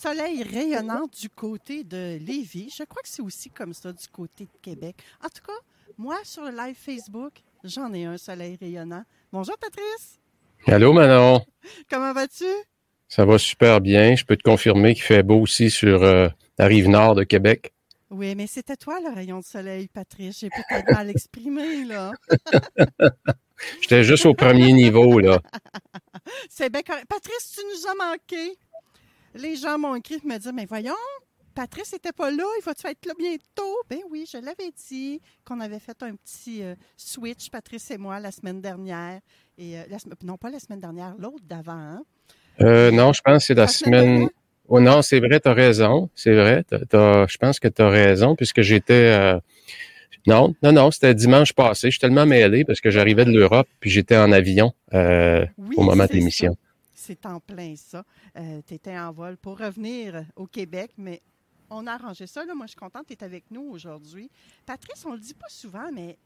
Soleil rayonnant du côté de Lévis. Je crois que c'est aussi comme ça du côté de Québec. En tout cas, moi, sur le live Facebook, j'en ai un soleil rayonnant. Bonjour, Patrice. Allô, Manon. Comment vas-tu? Ça va super bien. Je peux te confirmer qu'il fait beau aussi sur euh, la rive nord de Québec. Oui, mais c'était toi le rayon de soleil, Patrice. J'ai peut-être mal exprimé, là. J'étais juste au premier niveau, là. C'est bien correct. Patrice, tu nous as manqué. Les gens m'ont écrit pour me dire, mais voyons, Patrice n'était pas là, il va-tu être là bientôt? Ben oui, je l'avais dit qu'on avait fait un petit euh, switch, Patrice et moi, la semaine dernière. Et, euh, la non, pas la semaine dernière, l'autre d'avant. hein. Euh, non, je pense que c'est la La semaine? Oh non, c'est vrai, tu as raison. C'est vrai. je pense que tu as raison, puisque j'étais. Non, non, non, c'était dimanche passé. Je suis tellement mêlé parce que j'arrivais de l'Europe, puis j'étais en avion Oui, au moment de l'émission. C'est en plein ça. tu étais en vol pour revenir au Québec, mais on a arrangé ça. Là. Moi, je suis contente tu es avec nous aujourd'hui. Patrice, on le dit pas souvent, mais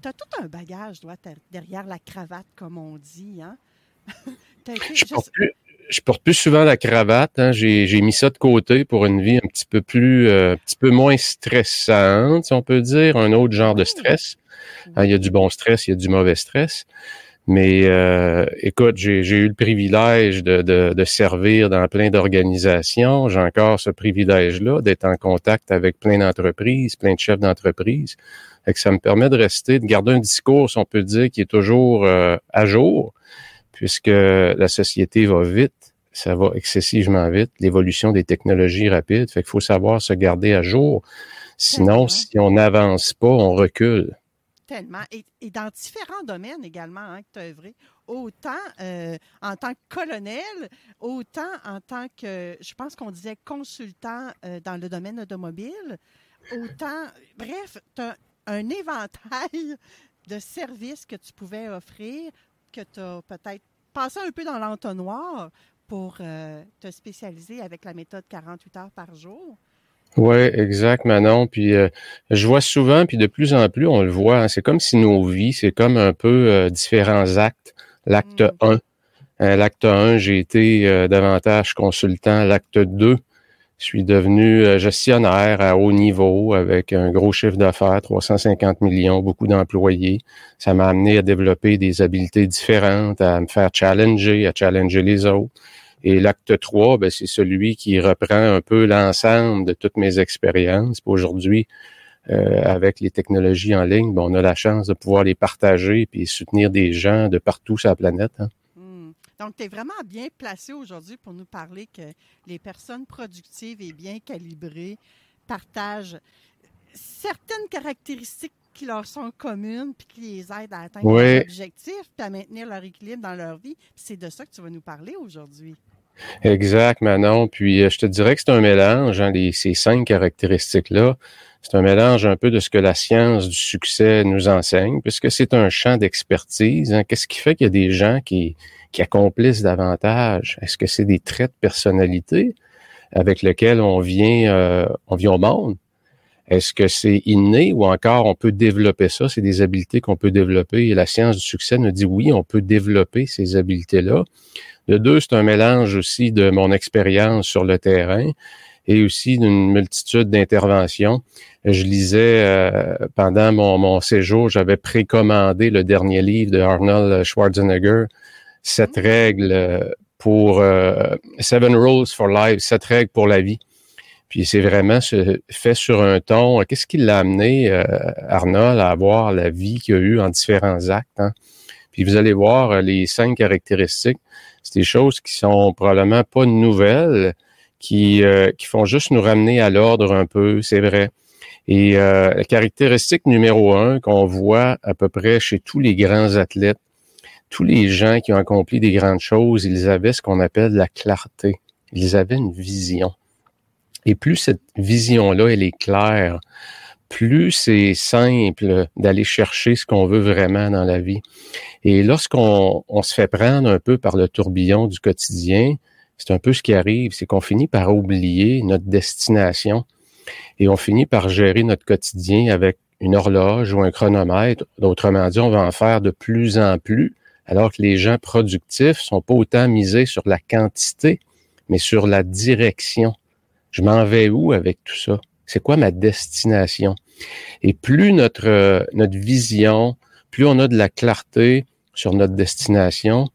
tu as tout un bagage toi, derrière la cravate, comme on dit. Hein? Été- Je porte plus, je porte plus souvent la cravate. hein. J'ai, j'ai mis ça de côté pour une vie un petit peu plus, euh, un petit peu moins stressante, si on peut dire, un autre genre de stress. Hein, il y a du bon stress, il y a du mauvais stress. Mais euh, écoute, j'ai, eu le privilège de, de, de servir dans plein d'organisations. J'ai encore ce privilège-là d'être en contact avec plein d'entreprises, plein de chefs d'entreprise. Fait que ça me permet de rester, de garder un discours, si on peut dire, qui est toujours euh, à jour, puisque la société va vite, ça va excessivement vite, l'évolution des technologies rapide. Fait qu'il faut savoir se garder à jour. Sinon, si on n'avance pas, on recule. Tellement. Et, dans différents domaines également hein, que tu as œuvré, autant euh, en tant que colonel, autant en tant que, je pense qu'on disait consultant euh, dans le domaine automobile, autant, bref, tu as un éventail de services que tu pouvais offrir, que tu as peut-être passé un peu dans l'entonnoir pour euh, te spécialiser avec la méthode 48 heures par jour. Oui, exact, Manon. Puis euh, je vois souvent, puis de plus en plus, on le voit, hein, c'est comme si nos vies, c'est comme un peu euh, différents actes. L'acte Mm. 1. Euh, L'acte 1, j'ai été euh, davantage consultant. L'acte 2, je suis devenu euh, gestionnaire à haut niveau avec un gros chiffre d'affaires, 350 millions, beaucoup d'employés. Ça m'a amené à développer des habiletés différentes, à me faire challenger, à challenger les autres. Et l'acte 3, ben, c'est celui qui reprend un peu l'ensemble de toutes mes expériences. Aujourd'hui, euh, avec les technologies en ligne, ben, on a la chance de pouvoir les partager puis soutenir des gens de partout sur la planète. hein. Hmm. Donc, tu es vraiment bien placé aujourd'hui pour nous parler que les personnes productives et bien calibrées partagent certaines caractéristiques qui leur sont communes puis qui les aident à atteindre Oui. leurs objectifs puis à maintenir leur équilibre dans leur vie. C'est de ça que tu vas nous parler aujourd'hui. Exact, Manon. Puis euh, je te dirais que c'est un mélange, hein, les, ces cinq caractéristiques-là. C'est un mélange un peu de ce que la science du succès nous enseigne, puisque c'est un champ d'expertise. hein. Qu'est-ce qui fait qu'il y a des gens qui, accomplissent davantage? Est-ce que c'est des traits de personnalité avec lesquels on vient, euh, on vient au monde? Est-ce que c'est inné ou encore on peut développer ça? C'est des habiletés qu'on peut développer et la science du succès nous dit oui, on peut développer ces habiletés-là. De deux, c'est un mélange aussi de mon expérience sur le terrain et aussi d'une multitude d'interventions. Je lisais euh, pendant mon, mon séjour, j'avais précommandé le dernier livre de Arnold Schwarzenegger, Sept règles euh, pour euh, Seven Rules for Life, sept règles pour la vie. Puis c'est vraiment fait sur un ton. Qu'est-ce qui l'a amené, euh, Arnold, à avoir la vie qu'il a eue en différents actes? Hein? Puis vous allez voir euh, les cinq caractéristiques. C'est des choses qui sont probablement pas nouvelles, qui, euh, qui font juste nous ramener à l'ordre un peu, c'est vrai. Et la caractéristique numéro un qu'on voit à peu près chez tous les grands athlètes, tous les gens qui ont accompli des grandes choses, ils avaient ce qu'on appelle la clarté. Ils avaient une vision. Et plus cette vision-là, elle est claire, plus c'est simple d'aller chercher ce qu'on veut vraiment dans la vie. Et lorsqu'on se fait prendre un peu par le tourbillon du quotidien, c'est un peu ce qui arrive, c'est qu'on finit par oublier notre destination et on finit par gérer notre quotidien avec une horloge ou un chronomètre. Autrement dit, on va en faire de plus en plus, alors que les gens productifs sont pas autant misés sur la quantité, mais sur la direction. Je m'en vais où avec tout ça? C'est quoi ma destination? Et plus notre, euh, notre vision, plus on a de la clarté sur notre destination,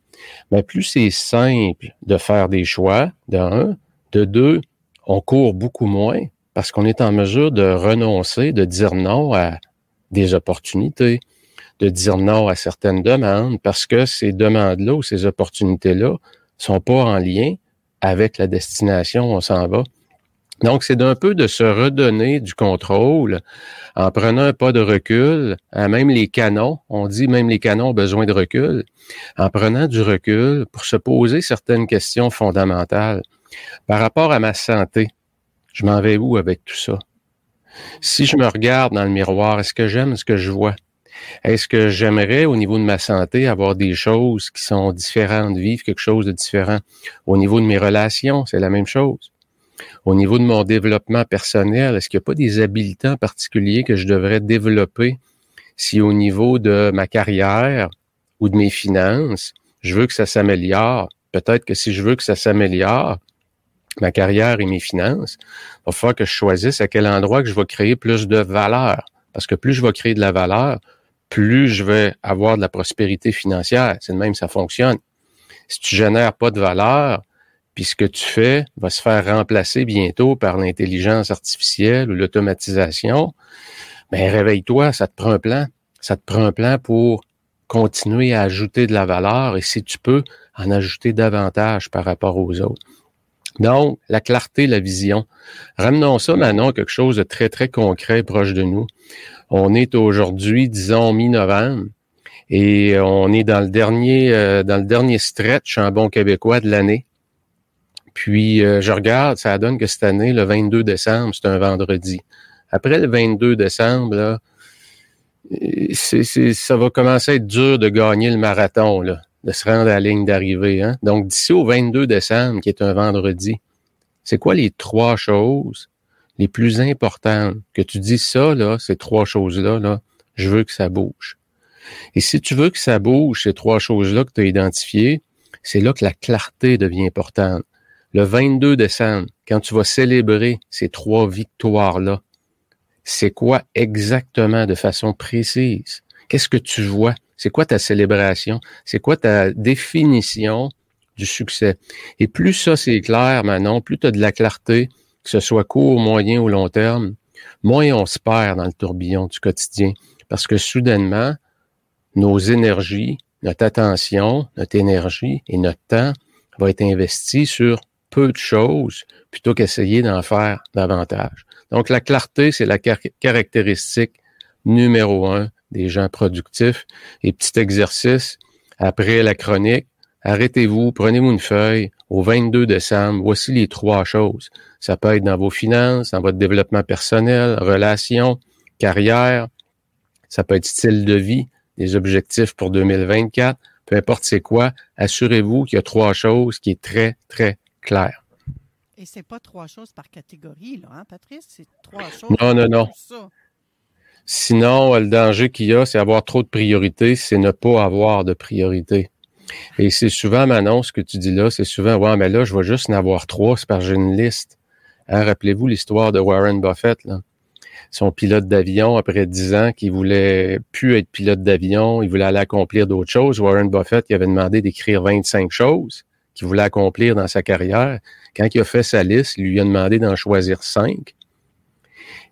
mais plus c'est simple de faire des choix, de un. De deux, on court beaucoup moins parce qu'on est en mesure de renoncer, de dire non à des opportunités, de dire non à certaines demandes parce que ces demandes-là ou ces opportunités-là sont pas en lien avec la destination où on s'en va. Donc, c'est d'un peu de se redonner du contrôle en prenant un pas de recul, hein, même les canons, on dit même les canons ont besoin de recul, en prenant du recul pour se poser certaines questions fondamentales. Par rapport à ma santé, je m'en vais où avec tout ça? Si je me regarde dans le miroir, est-ce que j'aime ce que je vois? Est-ce que j'aimerais, au niveau de ma santé, avoir des choses qui sont différentes, vivre quelque chose de différent? Au niveau de mes relations, c'est la même chose. Au niveau de mon développement personnel, est-ce qu'il n'y a pas des habilitants particuliers que je devrais développer? Si au niveau de ma carrière ou de mes finances, je veux que ça s'améliore? Peut-être que si je veux que ça s'améliore, ma carrière et mes finances, il va falloir que je choisisse à quel endroit que je vais créer plus de valeur. Parce que plus je vais créer de la valeur, plus je vais avoir de la prospérité financière. C'est de même, ça fonctionne. Si tu génères pas de valeur, puis ce que tu fais va se faire remplacer bientôt par l'intelligence artificielle ou l'automatisation, ben réveille-toi, ça te prend un plan. Ça te prend un plan pour continuer à ajouter de la valeur et si tu peux, en ajouter davantage par rapport aux autres. Donc, la clarté, la vision. Ramenons ça maintenant à quelque chose de très, très concret proche de nous. On est aujourd'hui, disons, mi-novembre, et on est dans le dernier, euh, dans le dernier stretch en bon québécois de l'année. Puis euh, je regarde, ça donne que cette année, le 22 décembre, c'est un vendredi. Après le 22 décembre, là, c'est, ça va commencer à être dur de gagner le marathon, là, de se rendre à la ligne d'arrivée. Hein? Donc d'ici au 22 décembre, qui est un vendredi, c'est quoi les trois choses les plus importantes que tu dis ça, là, ces trois choses-là, là, je veux que ça bouge? Et si tu veux que ça bouge, ces trois choses-là que tu as identifiées, c'est là que la clarté devient importante le 22 décembre, quand tu vas célébrer ces trois victoires-là, c'est quoi exactement de façon précise? Qu'est-ce que tu vois? C'est quoi ta célébration? C'est quoi ta définition du succès? Et plus ça c'est clair, maintenant, plus tu as de la clarté, que ce soit court, moyen ou long terme, moins on se perd dans le tourbillon du quotidien. Parce que soudainement, nos énergies, notre attention, notre énergie et notre temps va être investi sur peu de choses plutôt qu'essayer d'en faire davantage. Donc, la clarté, c'est la caractéristique numéro un des gens productifs. Et petit exercice, après la chronique, arrêtez-vous, prenez-vous une feuille. Au 22 décembre, voici les trois choses. Ça peut être dans vos finances, dans votre développement personnel, relations, carrière. Ça peut être style de vie, des objectifs pour 2024. Peu importe c'est quoi, assurez-vous qu'il y a trois choses qui est très, très clair. Et c'est pas trois choses par catégorie, là, hein, Patrice? C'est trois choses. Non, non, non. Sinon, le danger qu'il y a, c'est avoir trop de priorités, c'est ne pas avoir de priorité. Et c'est souvent, Manon, ce que tu dis là, c'est souvent, ouais, mais là, je vais juste en avoir trois, c'est parce que j'ai une liste. Hein, rappelez-vous l'histoire de Warren Buffett, là. Son pilote d'avion, après dix ans, qui voulait plus être pilote d'avion, il voulait aller accomplir d'autres choses. Warren Buffett, il avait demandé d'écrire 25 choses qu'il voulait accomplir dans sa carrière. Quand il a fait sa liste, il lui a demandé d'en choisir cinq.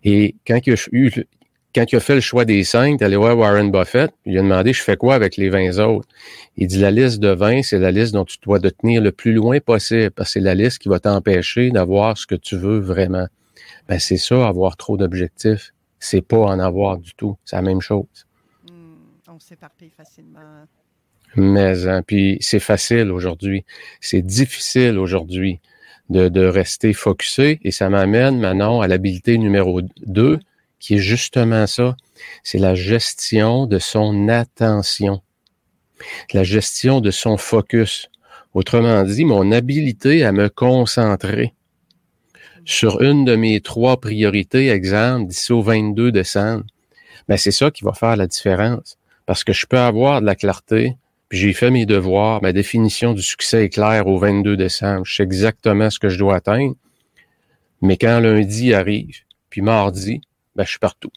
Et quand il a fait le choix des cinq, allé voir Warren Buffett, il lui a demandé, je fais quoi avec les 20 autres? Il dit, la liste de 20, c'est la liste dont tu dois te tenir le plus loin possible, parce que c'est la liste qui va t'empêcher d'avoir ce que tu veux vraiment. Ben, c'est ça, avoir trop d'objectifs. C'est pas en avoir du tout. C'est la même chose. Hmm, on s'éparpille facilement. Mais, hein, puis c'est facile aujourd'hui. C'est difficile aujourd'hui de, rester focusé. Et ça m'amène maintenant à l'habilité numéro 2, qui est justement ça. C'est la gestion de son attention. La gestion de son focus. Autrement dit, mon habilité à me concentrer sur une de mes trois priorités, exemple, d'ici au 22 décembre, ben c'est ça qui va faire la différence. Parce que je peux avoir de la clarté, puis j'ai fait mes devoirs, ma définition du succès est claire au 22 décembre, je sais exactement ce que je dois atteindre, mais quand lundi arrive, puis mardi, ben je suis partout.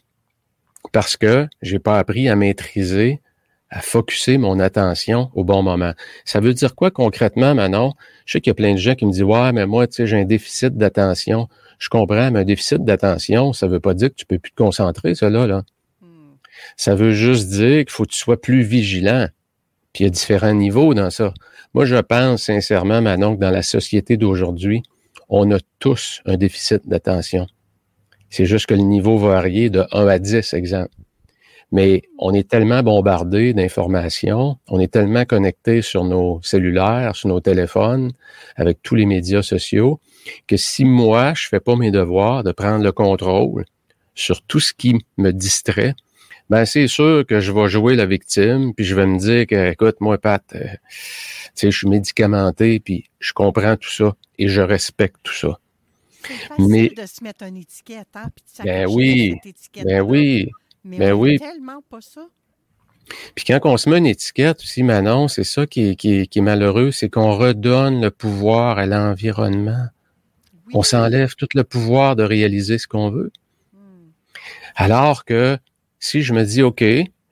Parce que j'ai pas appris à maîtriser à focuser mon attention au bon moment. Ça veut dire quoi concrètement, Manon? Je sais qu'il y a plein de gens qui me disent, ouais, mais moi, tu sais, j'ai un déficit d'attention. Je comprends, mais un déficit d'attention, ça veut pas dire que tu peux plus te concentrer, cela, là. Hmm. Ça veut juste dire qu'il faut que tu sois plus vigilant. Il y a différents niveaux dans ça. Moi, je pense sincèrement, Manon, que dans la société d'aujourd'hui, on a tous un déficit d'attention. C'est juste que le niveau va varier de 1 à 10, exemple. Mais on est tellement bombardé d'informations, on est tellement connecté sur nos cellulaires, sur nos téléphones, avec tous les médias sociaux, que si moi, je fais pas mes devoirs de prendre le contrôle sur tout ce qui me distrait, ben c'est sûr que je vais jouer la victime, puis je vais me dire que, écoute, moi, Pat, euh, tu sais, je suis médicamenté, puis je comprends tout ça et je respecte tout ça. C'est Mais, de se mettre une étiquette, hein, puis de ben oui, ben oui. Mais ben on oui. tellement pas ça. Puis quand on se met une étiquette aussi, Manon, c'est ça qui est, qui, est, qui est malheureux, c'est qu'on redonne le pouvoir à l'environnement. Oui. On s'enlève tout le pouvoir de réaliser ce qu'on veut. Hmm. Alors que si je me dis, OK,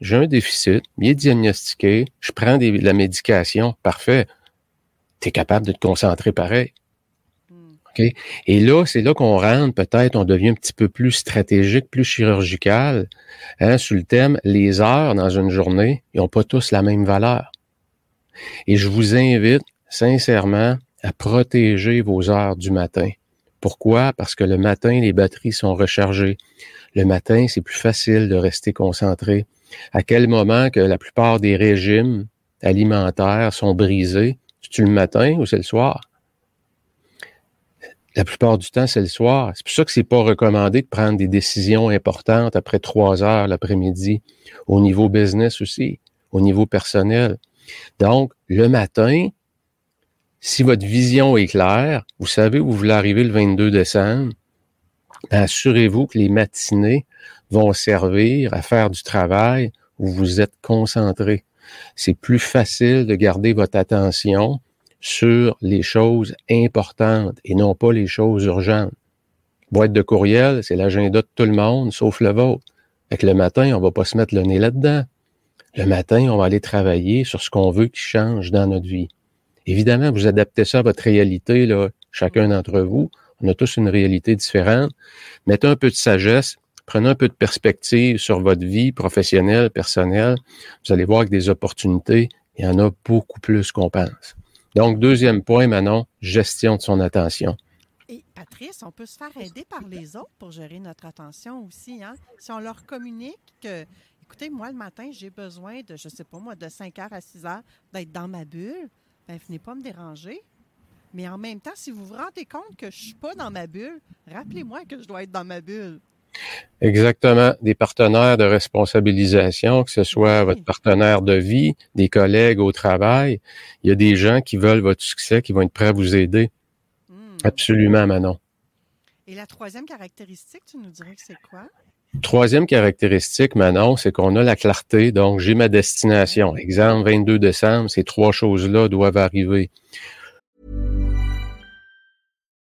j'ai un déficit, il est diagnostiqué, je prends des, de la médication, parfait, tu es capable de te concentrer pareil. Okay? Et là, c'est là qu'on rentre, peut-être, on devient un petit peu plus stratégique, plus chirurgical, hein, sur le thème, les heures dans une journée, ils n'ont pas tous la même valeur. Et je vous invite sincèrement à protéger vos heures du matin. Pourquoi? Parce que le matin, les batteries sont rechargées. Le matin, c'est plus facile de rester concentré. À quel moment que la plupart des régimes alimentaires sont brisés? C'est-tu le matin ou c'est le soir? La plupart du temps, c'est le soir. C'est pour ça que c'est pas recommandé de prendre des décisions importantes après trois heures l'après-midi, au niveau business aussi, au niveau personnel. Donc, le matin, si votre vision est claire, vous savez où vous voulez arriver le 22 décembre, assurez-vous que les matinées vont servir à faire du travail où vous êtes concentré. C'est plus facile de garder votre attention sur les choses importantes et non pas les choses urgentes. Boîte de courriel, c'est l'agenda de tout le monde, sauf le vôtre. Fait que le matin, on va pas se mettre le nez là-dedans. Le matin, on va aller travailler sur ce qu'on veut qui change dans notre vie. Évidemment, vous adaptez ça à votre réalité, là, chacun d'entre vous. On a tous une réalité différente. Mettez un peu de sagesse, prenez un peu de perspective sur votre vie professionnelle, personnelle. Vous allez voir que des opportunités, il y en a beaucoup plus qu'on pense. Donc, deuxième point, Manon, gestion de son attention. Et Patrice, on peut se faire aider par les autres pour gérer notre attention aussi. Hein? Si on leur communique que, écoutez, moi, le matin, j'ai besoin de, je ne sais pas moi, de 5 heures à 6 heures d'être dans ma bulle, ben, venez pas me déranger. Mais en même temps, si vous vous rendez compte que je ne suis pas dans ma bulle, rappelez-moi que je dois être dans ma bulle. Exactement. Des partenaires de responsabilisation, que ce soit Oui. votre partenaire de vie, des collègues au travail. Il y a des gens qui veulent votre succès, qui vont être prêts à vous aider. Hmm. Absolument, Manon. Et la troisième caractéristique, tu nous dirais que c'est quoi? Troisième caractéristique, Manon, c'est qu'on a la clarté. Donc, j'ai ma destination. Exemple, 22 décembre, ces trois choses-là doivent arriver.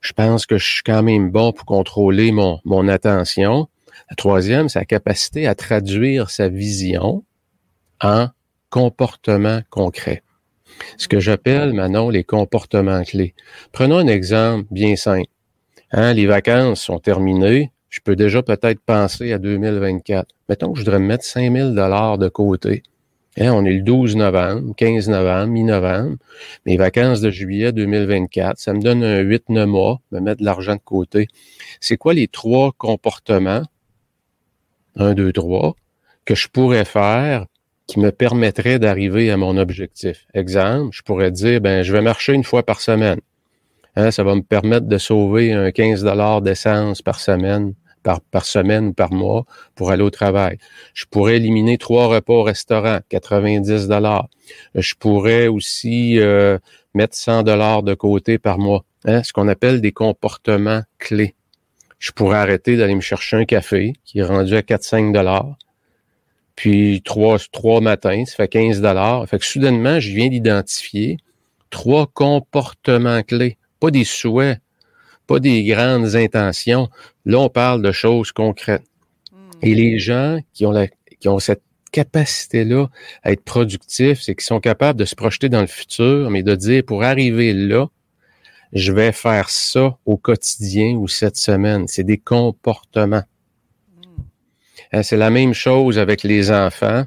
Je pense que je suis quand même bon pour contrôler mon, mon attention. La troisième, c'est la capacité à traduire sa vision en comportement concret. Ce que j'appelle, maintenant les comportements clés. Prenons un exemple bien simple. Hein, les vacances sont terminées. Je peux déjà peut-être penser à 2024. Mettons que je voudrais mettre 5000 dollars de côté. Hein, on est le 12 novembre, 15 novembre, mi-novembre. Mes vacances de juillet 2024, ça me donne un 8-9 mois, me mettre de l'argent de côté. C'est quoi les trois comportements, un, deux, trois, que je pourrais faire qui me permettraient d'arriver à mon objectif? Exemple, je pourrais dire, ben, je vais marcher une fois par semaine. Hein, ça va me permettre de sauver un 15 dollars d'essence par semaine par, semaine ou par mois pour aller au travail. Je pourrais éliminer trois repas au restaurant, 90 dollars. Je pourrais aussi euh, mettre 100 dollars de côté par mois. Hein, ce qu'on appelle des comportements clés. Je pourrais arrêter d'aller me chercher un café qui est rendu à 4-5 dollars. Puis trois, trois matins, ça fait 15 dollars. Fait que soudainement, je viens d'identifier trois comportements clés, pas des souhaits, pas des grandes intentions. Là, on parle de choses concrètes. Et les gens qui ont, la, qui ont cette capacité-là à être productifs, c'est qu'ils sont capables de se projeter dans le futur, mais de dire, pour arriver là, je vais faire ça au quotidien ou cette semaine. C'est des comportements. Hein, C'est la même chose avec les enfants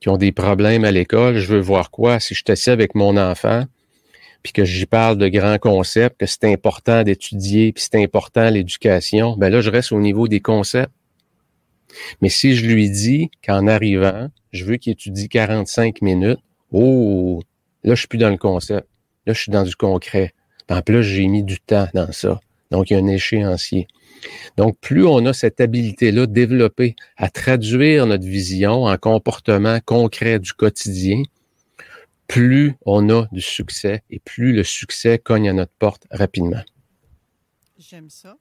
qui ont des problèmes à l'école. Je veux voir quoi? Si je suis assis avec mon enfant, puis que j'y parle de grands concepts, que c'est important d'étudier, puis c'est important l'éducation, ben là, je reste au niveau des concepts. Mais si je lui dis qu'en arrivant, je veux qu'il étudie 45 minutes, oh, là, je suis plus dans le concept. Là, je suis dans du concret. En plus, j'ai mis du temps dans ça. Donc, il y a un échéancier. Donc, plus on a cette habilité-là développée à traduire notre vision en comportement concret du quotidien, plus on a du succès et plus le succès cogne à notre porte rapidement. J'aime ça.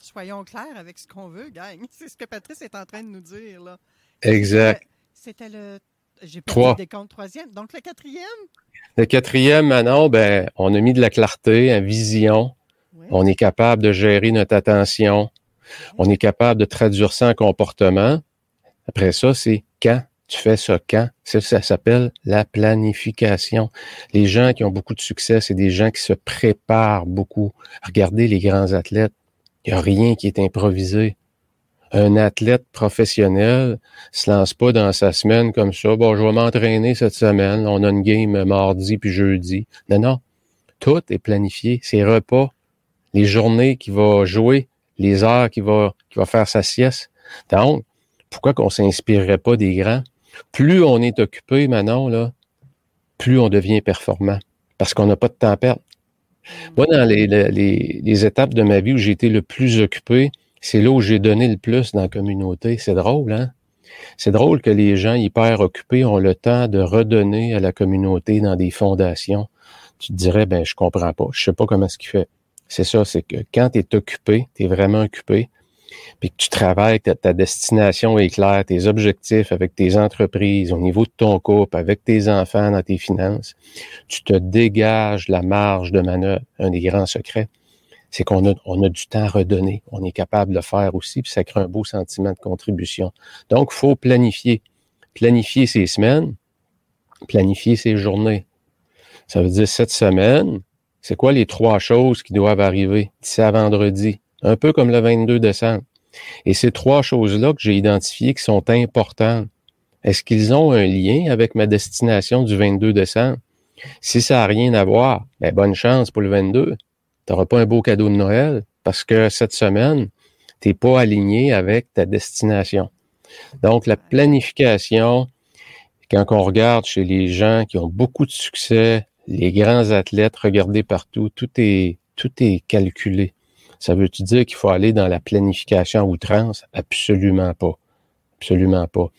Soyons clairs avec ce qu'on veut, gang. C'est ce que Patrice est en train de nous dire. Là. Exact. C'était le. J'ai pas des comptes troisième. Donc le quatrième? Le quatrième, Manon, ben, on a mis de la clarté, une vision. On est capable de gérer notre attention. On est capable de traduire ça en comportement. Après ça, c'est quand? Tu fais ça quand? Ça, s'appelle la planification. Les gens qui ont beaucoup de succès, c'est des gens qui se préparent beaucoup. Regardez les grands athlètes. Il n'y a rien qui est improvisé. Un athlète professionnel se lance pas dans sa semaine comme ça. Bon, je vais m'entraîner cette semaine. On a une game mardi puis jeudi. Non, non. Tout est planifié. Ses repas, les journées qu'il va jouer, les heures qu'il va, qu'il va faire sa sieste. Donc, pourquoi qu'on s'inspirerait pas des grands? Plus on est occupé maintenant, là, plus on devient performant. Parce qu'on n'a pas de temps à perdre. Moi, dans les, les, les étapes de ma vie où j'ai été le plus occupé, c'est là où j'ai donné le plus dans la communauté. C'est drôle, hein? C'est drôle que les gens hyper occupés ont le temps de redonner à la communauté dans des fondations. Tu te dirais, ben, je comprends pas. Je sais pas comment ce qu'il fait. C'est ça, c'est que quand tu es occupé, tu es vraiment occupé, puis que tu travailles, ta, ta destination est claire, tes objectifs avec tes entreprises, au niveau de ton couple, avec tes enfants, dans tes finances, tu te dégages la marge de manœuvre. Un des grands secrets, c'est qu'on a, on a du temps à redonner. On est capable de le faire aussi, puis ça crée un beau sentiment de contribution. Donc, il faut planifier. Planifier ses semaines, planifier ses journées. Ça veut dire cette semaine, c'est quoi les trois choses qui doivent arriver d'ici à vendredi? Un peu comme le 22 décembre. Et ces trois choses-là que j'ai identifiées qui sont importantes, est-ce qu'ils ont un lien avec ma destination du 22 décembre? Si ça n'a rien à voir, ben bonne chance pour le 22. Tu n'auras pas un beau cadeau de Noël parce que cette semaine, tu n'es pas aligné avec ta destination. Donc, la planification, quand on regarde chez les gens qui ont beaucoup de succès, les grands athlètes, regardez partout, tout est, tout est calculé. Ça veut-tu dire qu'il faut aller dans la planification outrance? Absolument pas. Absolument pas.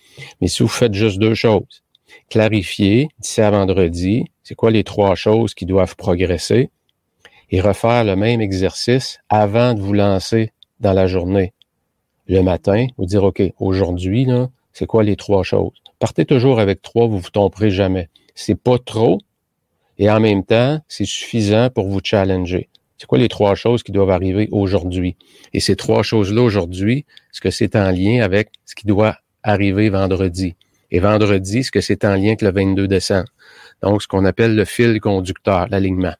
Mais si vous faites juste deux choses, clarifier d'ici à vendredi, c'est quoi les trois choses qui doivent progresser et refaire le même exercice avant de vous lancer dans la journée. Le matin, vous dire, OK, aujourd'hui, là, c'est quoi les trois choses? Partez toujours avec trois, vous vous tromperez jamais. C'est pas trop et en même temps, c'est suffisant pour vous challenger. C'est quoi les trois choses qui doivent arriver aujourd'hui? Et ces trois choses-là aujourd'hui, est-ce que c'est en lien avec ce qui doit arriver vendredi? Et vendredi, est-ce que c'est en lien avec le 22 décembre? Donc, ce qu'on appelle le fil conducteur, l'alignement.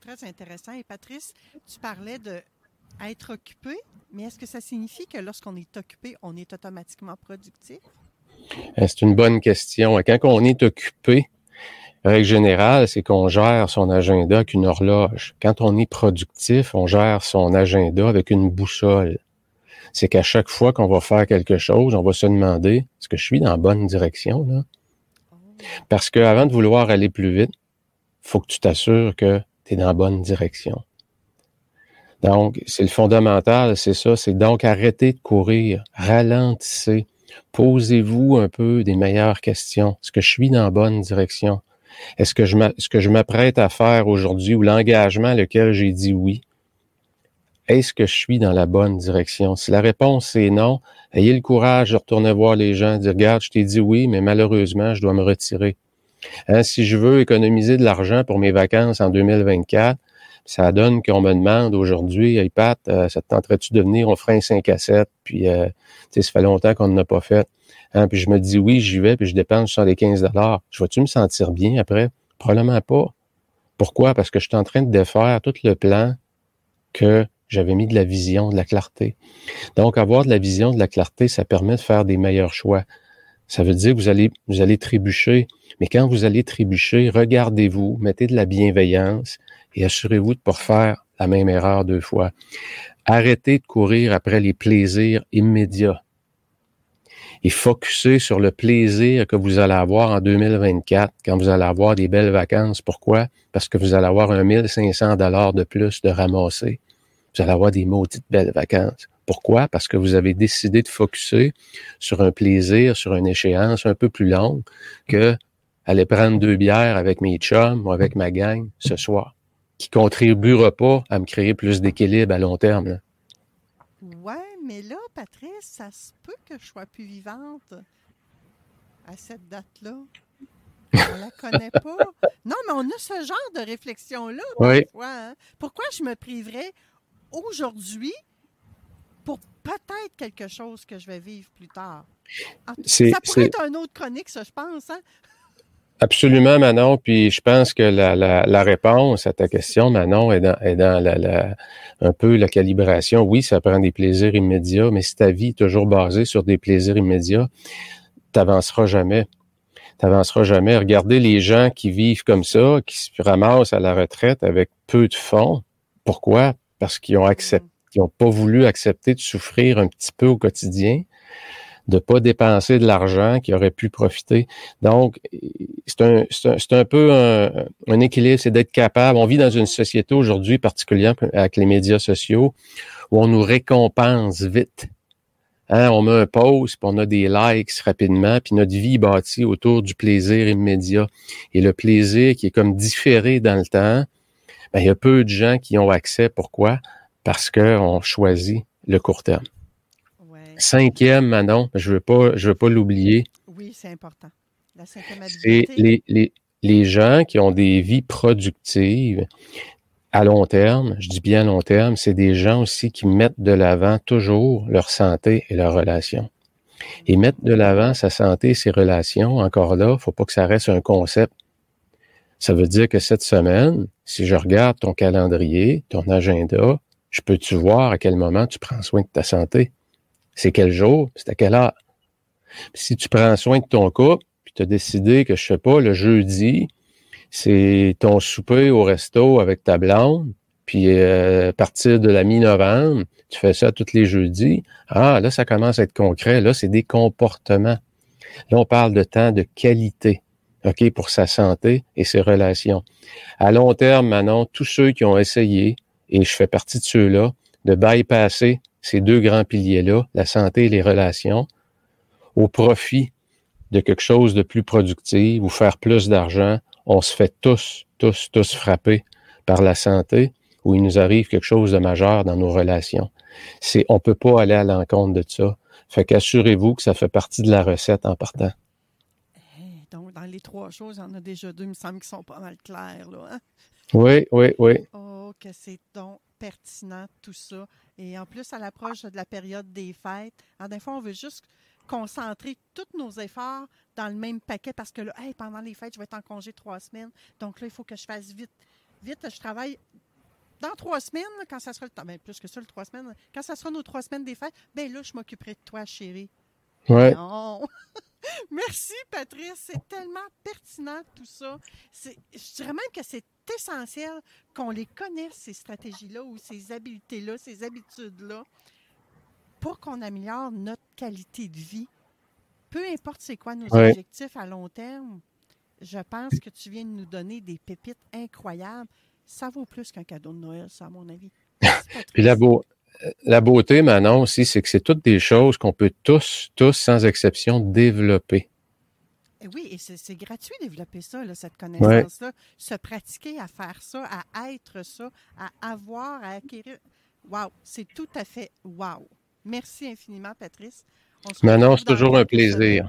Très intéressant. Et Patrice, tu parlais de être occupé, mais est-ce que ça signifie que lorsqu'on est occupé, on est automatiquement productif? Euh, c'est une bonne question. Quand on est occupé, règle générale, c'est qu'on gère son agenda avec une horloge. Quand on est productif, on gère son agenda avec une boussole. C'est qu'à chaque fois qu'on va faire quelque chose, on va se demander est-ce que je suis dans la bonne direction là? Parce que avant de vouloir aller plus vite, faut que tu t'assures que tu es dans la bonne direction. Donc, c'est le fondamental, c'est ça, c'est donc arrêter de courir, ralentissez, posez-vous un peu des meilleures questions. Est-ce que je suis dans la bonne direction? Est-ce que je m'apprête à faire aujourd'hui ou l'engagement lequel j'ai dit oui, est-ce que je suis dans la bonne direction? Si la réponse est non, ayez le courage de retourner voir les gens, dire, regarde, je t'ai dit oui, mais malheureusement, je dois me retirer. Hein, si je veux économiser de l'argent pour mes vacances en 2024, ça donne qu'on me demande aujourd'hui, hey Pat, euh, ça te tenterait-tu de venir, on fera un 5 à 7, puis euh, ça fait longtemps qu'on ne l'a pas fait. Hein, puis je me dis oui, j'y vais, puis je dépense 75 dollars. Je vais-tu me sentir bien après? Probablement pas. Pourquoi? Parce que je suis en train de défaire tout le plan que j'avais mis de la vision, de la clarté. Donc, avoir de la vision, de la clarté, ça permet de faire des meilleurs choix. Ça veut dire que vous allez, vous allez trébucher. Mais quand vous allez trébucher, regardez-vous, mettez de la bienveillance et assurez-vous de ne pas faire la même erreur deux fois. Arrêtez de courir après les plaisirs immédiats et focuser sur le plaisir que vous allez avoir en 2024 quand vous allez avoir des belles vacances. Pourquoi? Parce que vous allez avoir un 1500 dollars de plus de ramasser. Vous allez avoir des maudites belles vacances. Pourquoi? Parce que vous avez décidé de focuser sur un plaisir, sur une échéance un peu plus longue que aller prendre deux bières avec mes chums ou avec ma gang ce soir, qui contribuera pas à me créer plus d'équilibre à long terme. Ouais, mais là, Patrice, ça se peut que je sois plus vivante à cette date-là. On la connaît pas. Non, mais on a ce genre de réflexion-là. Oui. Hein. Pourquoi je me priverais aujourd'hui pour peut-être quelque chose que je vais vivre plus tard? Ça pourrait être un autre chronique, ça, je pense. Hein? Absolument, Manon. Puis je pense que la, la, réponse à ta question, Manon, est dans, est dans la, un peu la calibration. Oui, ça prend des plaisirs immédiats, mais si ta vie est toujours basée sur des plaisirs immédiats, tu n'avanceras jamais. Tu n'avanceras jamais. Regardez les gens qui vivent comme ça, qui se ramassent à la retraite avec peu de fonds. Pourquoi? Parce qu'ils ont accepté, ils n'ont pas voulu accepter de souffrir un petit peu au quotidien de pas dépenser de l'argent qui aurait pu profiter. Donc, c'est un, c'est un, peu un, équilibre, c'est d'être capable. On vit dans une société aujourd'hui, particulièrement avec les médias sociaux, où on nous récompense vite. Hein, on met un post, puis on a des likes rapidement, puis notre vie est bâtie autour du plaisir immédiat. Et le plaisir qui est comme différé dans le temps, ben, il y a peu de gens qui ont accès. Pourquoi? Parce qu'on choisit le court terme. Cinquième, Manon, je veux pas, je veux pas l'oublier. Oui, c'est important. La cinquième C'est les, les, les gens qui ont des vies productives à long terme, je dis bien à long terme, c'est des gens aussi qui mettent de l'avant toujours leur santé et leurs relations. Et mettre de l'avant sa santé et ses relations, encore là, faut pas que ça reste un concept. Ça veut dire que cette semaine, si je regarde ton calendrier, ton agenda, je peux-tu voir à quel moment tu prends soin de ta santé? C'est quel jour? C'est à quelle heure? si tu prends soin de ton couple, puis tu as décidé que, je sais pas, le jeudi, c'est ton souper au resto avec ta blonde, puis euh, à partir de la mi-novembre, tu fais ça tous les jeudis. Ah, là, ça commence à être concret. Là, c'est des comportements. Là, on parle de temps de qualité, OK, pour sa santé et ses relations. À long terme, maintenant, tous ceux qui ont essayé, et je fais partie de ceux-là, de bypasser ces deux grands piliers-là, la santé et les relations, au profit de quelque chose de plus productif ou faire plus d'argent, on se fait tous, tous, tous frapper par la santé ou il nous arrive quelque chose de majeur dans nos relations. C'est, on peut pas aller à l'encontre de ça. Fait qu'assurez-vous que ça fait partie de la recette en partant. donc, dans les trois choses, il y en a déjà deux, il me semble, qui sont pas mal claires, là. Hein? Oui, oui, oui. Oh, que c'est donc pertinent, tout ça. Et en plus, à l'approche de la période des fêtes, en des fois, on veut juste concentrer tous nos efforts dans le même paquet parce que là, pendant les fêtes, je vais être en congé trois semaines. Donc là, il faut que je fasse vite. Vite, je travaille dans trois semaines, quand ça sera le temps, ben, plus que ça, le trois semaines, quand ça sera nos trois semaines des fêtes, ben là, je m'occuperai de toi, chérie. Ouais. Non. Merci, Patrice. C'est tellement pertinent tout ça. Je dirais même que c'est essentiel qu'on les connaisse, ces stratégies-là ou ces habiletés-là, ces habitudes-là pour qu'on améliore notre qualité de vie, peu importe c'est quoi nos objectifs à long terme, je pense que tu viens de nous donner des pépites incroyables. Ça vaut plus qu'un cadeau de Noël, ça, à mon avis. Puis la beauté, Manon, aussi, c'est que c'est toutes des choses qu'on peut tous, tous, sans exception, développer. Eh oui, et c'est gratuit de développer ça, cette connaissance-là. Se pratiquer à faire ça, à être ça, à avoir, à acquérir. Wow, c'est tout à fait wow. Merci infiniment, Patrice. Manon, c'est toujours un plaisir.